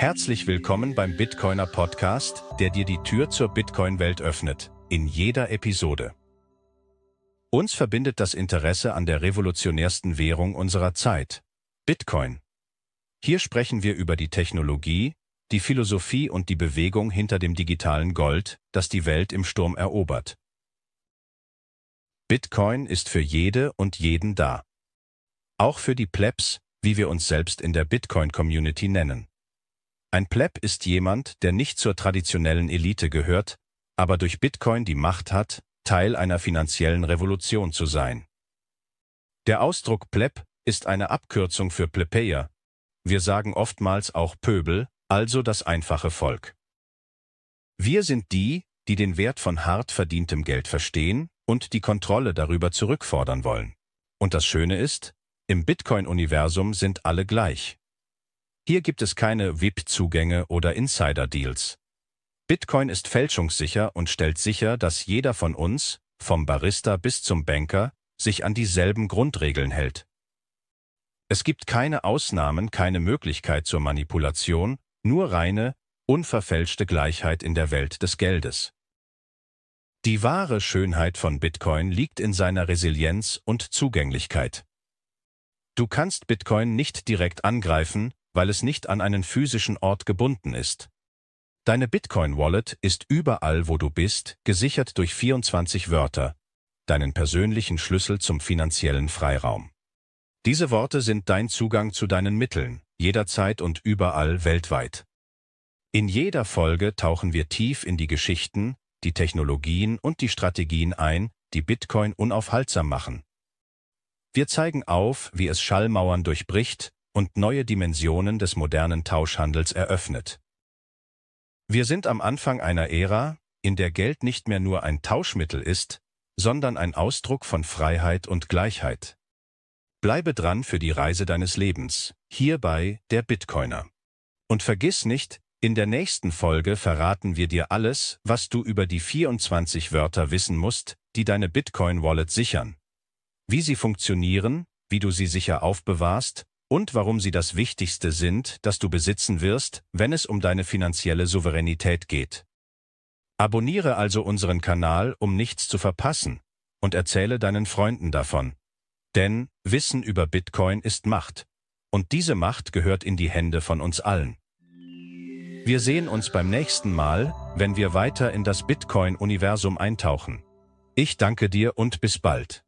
Herzlich willkommen beim Bitcoiner Podcast, der dir die Tür zur Bitcoin-Welt öffnet, in jeder Episode. Uns verbindet das Interesse an der revolutionärsten Währung unserer Zeit, Bitcoin. Hier sprechen wir über die Technologie, die Philosophie und die Bewegung hinter dem digitalen Gold, das die Welt im Sturm erobert. Bitcoin ist für jede und jeden da. Auch für die Plebs, wie wir uns selbst in der Bitcoin-Community nennen. Ein Pleb ist jemand, der nicht zur traditionellen Elite gehört, aber durch Bitcoin die Macht hat, Teil einer finanziellen Revolution zu sein. Der Ausdruck Pleb ist eine Abkürzung für Plebejer. Wir sagen oftmals auch Pöbel, also das einfache Volk. Wir sind die, die den Wert von hart verdientem Geld verstehen und die Kontrolle darüber zurückfordern wollen. Und das Schöne ist, im Bitcoin-Universum sind alle gleich. Hier gibt es keine VIP-Zugänge oder Insider-Deals. Bitcoin ist fälschungssicher und stellt sicher, dass jeder von uns, vom Barista bis zum Banker, sich an dieselben Grundregeln hält. Es gibt keine Ausnahmen, keine Möglichkeit zur Manipulation, nur reine, unverfälschte Gleichheit in der Welt des Geldes. Die wahre Schönheit von Bitcoin liegt in seiner Resilienz und Zugänglichkeit. Du kannst Bitcoin nicht direkt angreifen, weil es nicht an einen physischen Ort gebunden ist. Deine Bitcoin-Wallet ist überall, wo du bist, gesichert durch 24 Wörter, deinen persönlichen Schlüssel zum finanziellen Freiraum. Diese Worte sind dein Zugang zu deinen Mitteln, jederzeit und überall weltweit. In jeder Folge tauchen wir tief in die Geschichten, die Technologien und die Strategien ein, die Bitcoin unaufhaltsam machen. Wir zeigen auf, wie es Schallmauern durchbricht und neue Dimensionen des modernen Tauschhandels eröffnet. Wir sind am Anfang einer Ära, in der Geld nicht mehr nur ein Tauschmittel ist, sondern ein Ausdruck von Freiheit und Gleichheit. Bleibe dran für die Reise deines Lebens, hierbei der Bitcoiner. Und vergiss nicht, in der nächsten Folge verraten wir dir alles, was du über die 24 Wörter wissen musst, die deine Bitcoin-Wallet sichern. Wie sie funktionieren, wie du sie sicher aufbewahrst und warum sie das Wichtigste sind, das du besitzen wirst, wenn es um deine finanzielle Souveränität geht. Abonniere also unseren Kanal, um nichts zu verpassen, und erzähle deinen Freunden davon. Denn Wissen über Bitcoin ist Macht, und diese Macht gehört in die Hände von uns allen. Wir sehen uns beim nächsten Mal, wenn wir weiter in das Bitcoin-Universum eintauchen. Ich danke dir und bis bald.